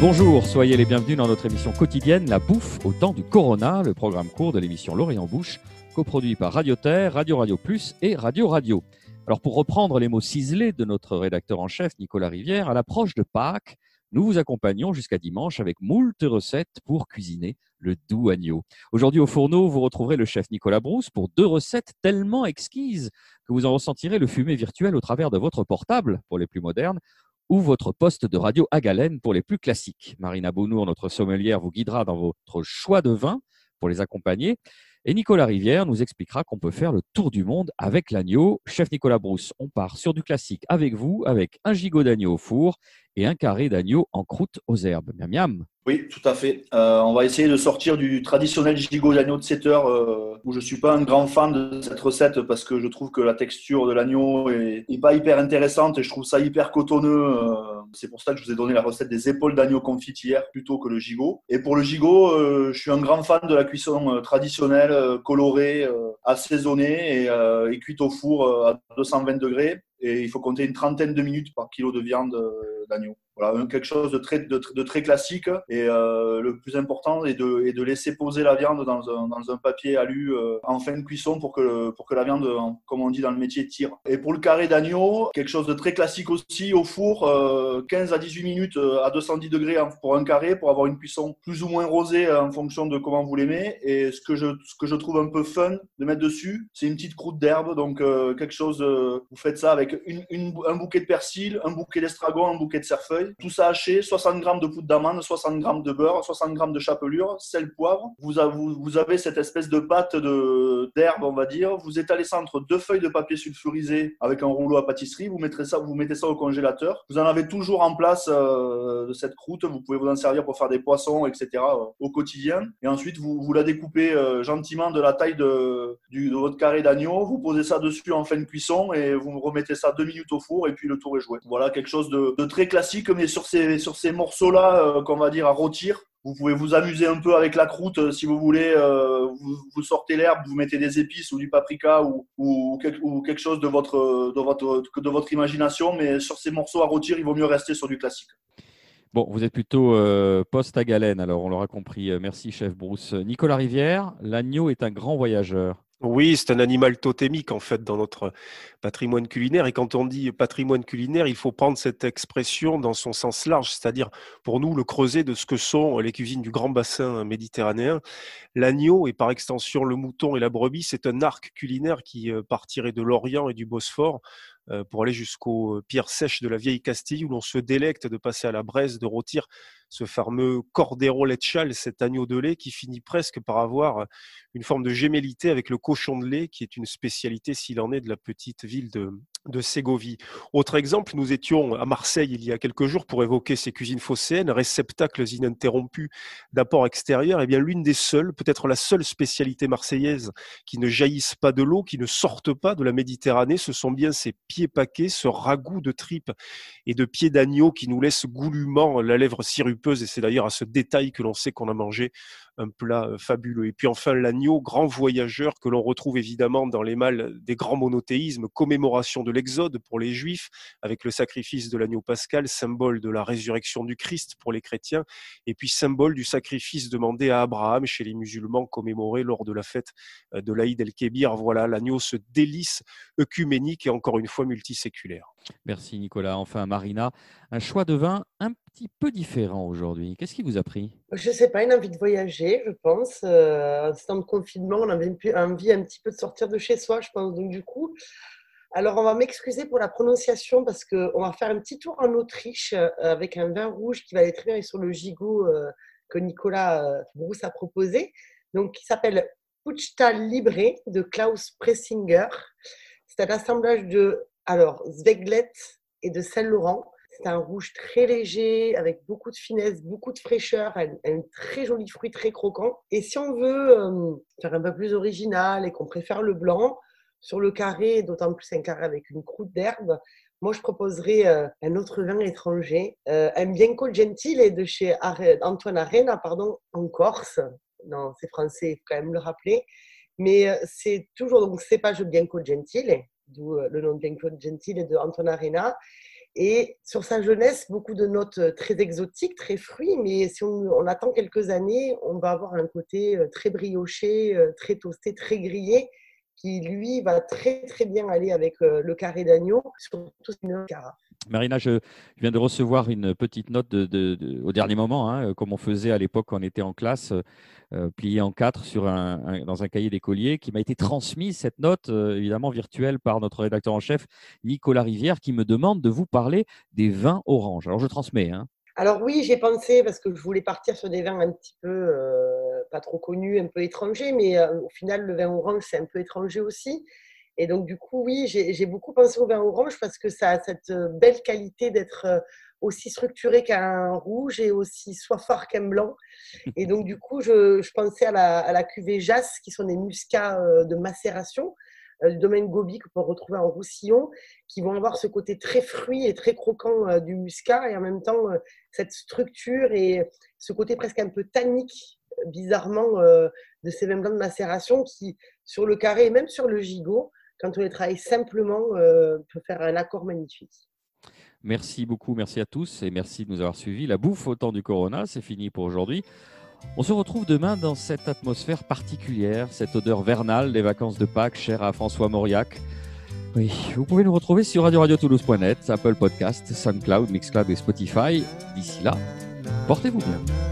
Bonjour, soyez les bienvenus dans notre émission quotidienne La bouffe au temps du Corona, le programme court de l'émission L'Orient Bouche, coproduit par Radio Terre, Radio Radio Plus et Radio Radio. Alors pour reprendre les mots ciselés de notre rédacteur en chef Nicolas Rivière, à l'approche de Pâques, nous vous accompagnons jusqu'à dimanche avec moult recettes pour cuisiner le doux agneau. Aujourd'hui au fourneau, vous retrouverez le chef Nicolas Brousse pour deux recettes tellement exquises que vous en ressentirez le fumet virtuel au travers de votre portable pour les plus modernes ou votre poste de radio à galène pour les plus classiques. Marina Bonour, notre sommelière, vous guidera dans votre choix de vin pour les accompagner. Et Nicolas Rivière nous expliquera qu'on peut faire le tour du monde avec l'agneau. Chef Nicolas Brousse, on part sur du classique avec vous, avec un gigot d'agneau au four et un carré d'agneau en croûte aux herbes. Miam miam oui, tout à fait. Euh, on va essayer de sortir du traditionnel gigot d'agneau de 7 heures, euh, où je suis pas un grand fan de cette recette parce que je trouve que la texture de l'agneau est, pas hyper intéressante et je trouve ça hyper cotonneux. Euh, c'est pour ça que je vous ai donné la recette des épaules d'agneau confites hier plutôt que le gigot. Et pour le gigot, je suis un grand fan de la cuisson traditionnelle, colorée, assaisonnée et, et cuite au four à 220 degrés. Et il faut compter une trentaine de minutes par kilo de viande d'agneau. Voilà, quelque chose de très, de, très classique. Et euh, le plus important est de, est de, laisser poser la viande dans un, dans un papier alu euh, en fin de cuisson pour que, pour que la viande, comme on dit dans le métier, tire. Et pour le carré d'agneau, quelque chose de très classique aussi, au four, 15 euh, à 18 minutes à 210 degrés pour un carré, pour avoir une cuisson plus ou moins rosée en fonction de comment vous l'aimez. Et ce que, je, ce que je trouve un peu fun de mettre dessus, c'est une petite croûte d'herbe. Donc quelque chose, vous faites ça avec une, une, un bouquet de persil, un bouquet d'estragon, un bouquet de cerfeuil tout ça haché, 60 g de poudre d'amande, 60 g de beurre, 60 g de chapelure, sel, poivre. Vous avez, cette espèce de pâte d'herbe, on va dire. Vous étalez ça entre deux feuilles de papier sulfurisé avec un rouleau à pâtisserie. Vous mettez ça, vous mettez ça au congélateur. Vous en avez toujours en place euh, cette croûte. Vous pouvez vous en servir pour faire des poissons, etc. Euh, au quotidien. Et ensuite, vous, la découpez euh, gentiment de la taille de, votre carré d'agneau. Vous posez ça dessus en fin de cuisson et vous remettez ça deux minutes au four et puis le tour est joué. Voilà quelque chose de très classique mais sur ces, sur ces morceaux-là, euh, qu'on va dire à rôtir, vous pouvez vous amuser un peu avec la croûte euh, si vous voulez. Euh, vous, sortez l'herbe, vous mettez des épices ou du paprika ou, ou, quelque chose de votre, de, votre, de votre imagination. Mais sur ces morceaux à rôtir, il vaut mieux rester sur du classique. Bon, vous êtes plutôt poste à galène, alors on l'aura compris. Merci, chef Bruce. Nicolas Rivière, l'agneau est un grand voyageur. Oui, c'est un animal totémique en fait dans notre patrimoine culinaire. Et quand on dit patrimoine culinaire, il faut prendre cette expression dans son sens large, c'est-à-dire pour nous le creuset de ce que sont les cuisines du grand bassin méditerranéen. L'agneau et par extension le mouton et la brebis, c'est un arc culinaire qui euh, partirait de l'Orient et du Bosphore pour aller jusqu'aux pierres sèches de la vieille Castille où l'on se délecte de passer à la braise, de rôtir ce fameux Cordero Lechal, cet agneau de lait qui finit presque par avoir une forme de gémellité avec le cochon de lait, qui est une spécialité, s'il en est, de la petite ville de, Ségovie. Autre exemple, nous étions à Marseille il y a quelques jours pour évoquer ces cuisines phocéennes, réceptacles ininterrompus d'apport extérieur. Et eh bien, l'une des seules, peut-être la seule spécialité marseillaise qui ne jaillisse pas de l'eau, qui ne sorte pas de la Méditerranée, ce sont bien ces pieds paquets, ce ragoût de tripes et de pieds d'agneau qui nous laisse goulûment la lèvre sirupeuse. Et c'est d'ailleurs à ce détail que l'on sait qu'on a mangé un plat euh, fabuleux. Et puis enfin l'agneau, grand voyageur que l'on retrouve évidemment dans les mâles des grands monothéismes, commémoration de l'Exode pour les Juifs, avec le sacrifice de l'agneau pascal, symbole de la résurrection du Christ pour les chrétiens, et puis symbole du sacrifice demandé à Abraham chez les musulmans commémoré lors de la fête euh, de l'Aïd el-Kébir. Voilà, l'agneau se délice œcuménique et encore une fois multiséculaire. Merci Nicolas. Enfin Marina, un choix de vin un petit peu différent aujourd'hui. Qu'est-ce qui vous a pris? Je ne sais pas, une envie de voyager, je pense. Euh, temps de confinement, on avait envie un petit peu de sortir de chez soi, je pense. Donc du coup, alors on va m'excuser pour la prononciation parce qu'on va faire un petit tour en Autriche euh, avec un vin rouge qui va être très sur le gigot euh, que Nicolas euh, Brousse a proposé. Donc, qui s'appelle Puchtal Libre de Klaus Pressinger. C'est un assemblage de alors Zweglet et de Saint-Laurent. C'est un rouge très léger, avec beaucoup de finesse, beaucoup de fraîcheur, un, un très joli fruit très croquant. Et si on veut euh, faire un peu plus original et qu'on préfère le blanc, sur le carré, d'autant plus un carré avec une croûte d'herbe, moi je proposerais euh, un autre vin étranger, euh, un Bianco Gentile de chez Antoine Arena, pardon, en Corse. Non, c'est français, il faut quand même le rappeler. Mais c'est toujours donc cépage Bianco Gentile, d'où le nom de Bianco Gentile de Antoine Arena. Et sur sa jeunesse, beaucoup de notes euh, très exotiques, très fruits, mais si on, attend quelques années, on va avoir un côté euh, très brioché, euh, très toasté, très grillé, qui lui va très très bien aller avec le carré d'agneau, surtout une carafe. Marina, je viens de recevoir une petite note de, au dernier moment, hein, comme on faisait à l'époque quand on était en classe, euh, pliée en quatre sur un, dans un cahier d'écolier, qui m'a été transmise, cette note, euh, évidemment virtuelle, par notre rédacteur en chef, Nicolas Rivière, qui me demande de vous parler des vins oranges. Alors, je transmets. Hein. Alors oui, j'ai pensé, parce que je voulais partir sur des vins un petit peu euh, pas trop connus, un peu étrangers, mais au final, le vin orange, c'est un peu étranger aussi. Et donc, du coup, oui, j'ai beaucoup pensé au vin orange parce que ça a cette euh, belle qualité d'être euh, aussi structuré qu'un rouge et aussi soifard qu'un blanc. Et donc, du coup, je, pensais à la, à la, cuvée Jas, qui sont des muscats euh, de macération du domaine Gobi que peut retrouver en Roussillon, qui vont avoir ce côté très fruit et très croquant du muscat et en même temps cette structure et ce côté presque un peu tannique, bizarrement, de ces vins blancs de macération qui, sur le carré et même sur le gigot, quand on les travaille simplement, euh, peut faire un accord magnifique. Merci beaucoup, merci à tous et merci de nous avoir suivis. La bouffe au temps du Corona, c'est fini pour aujourd'hui. On se retrouve demain dans cette atmosphère particulière, cette odeur vernale des vacances de Pâques chère à François Mauriac. Oui, vous pouvez nous retrouver sur radio radio Toulouse.net, Apple Podcast, SoundCloud, Mixcloud et Spotify. D'ici là, portez-vous bien.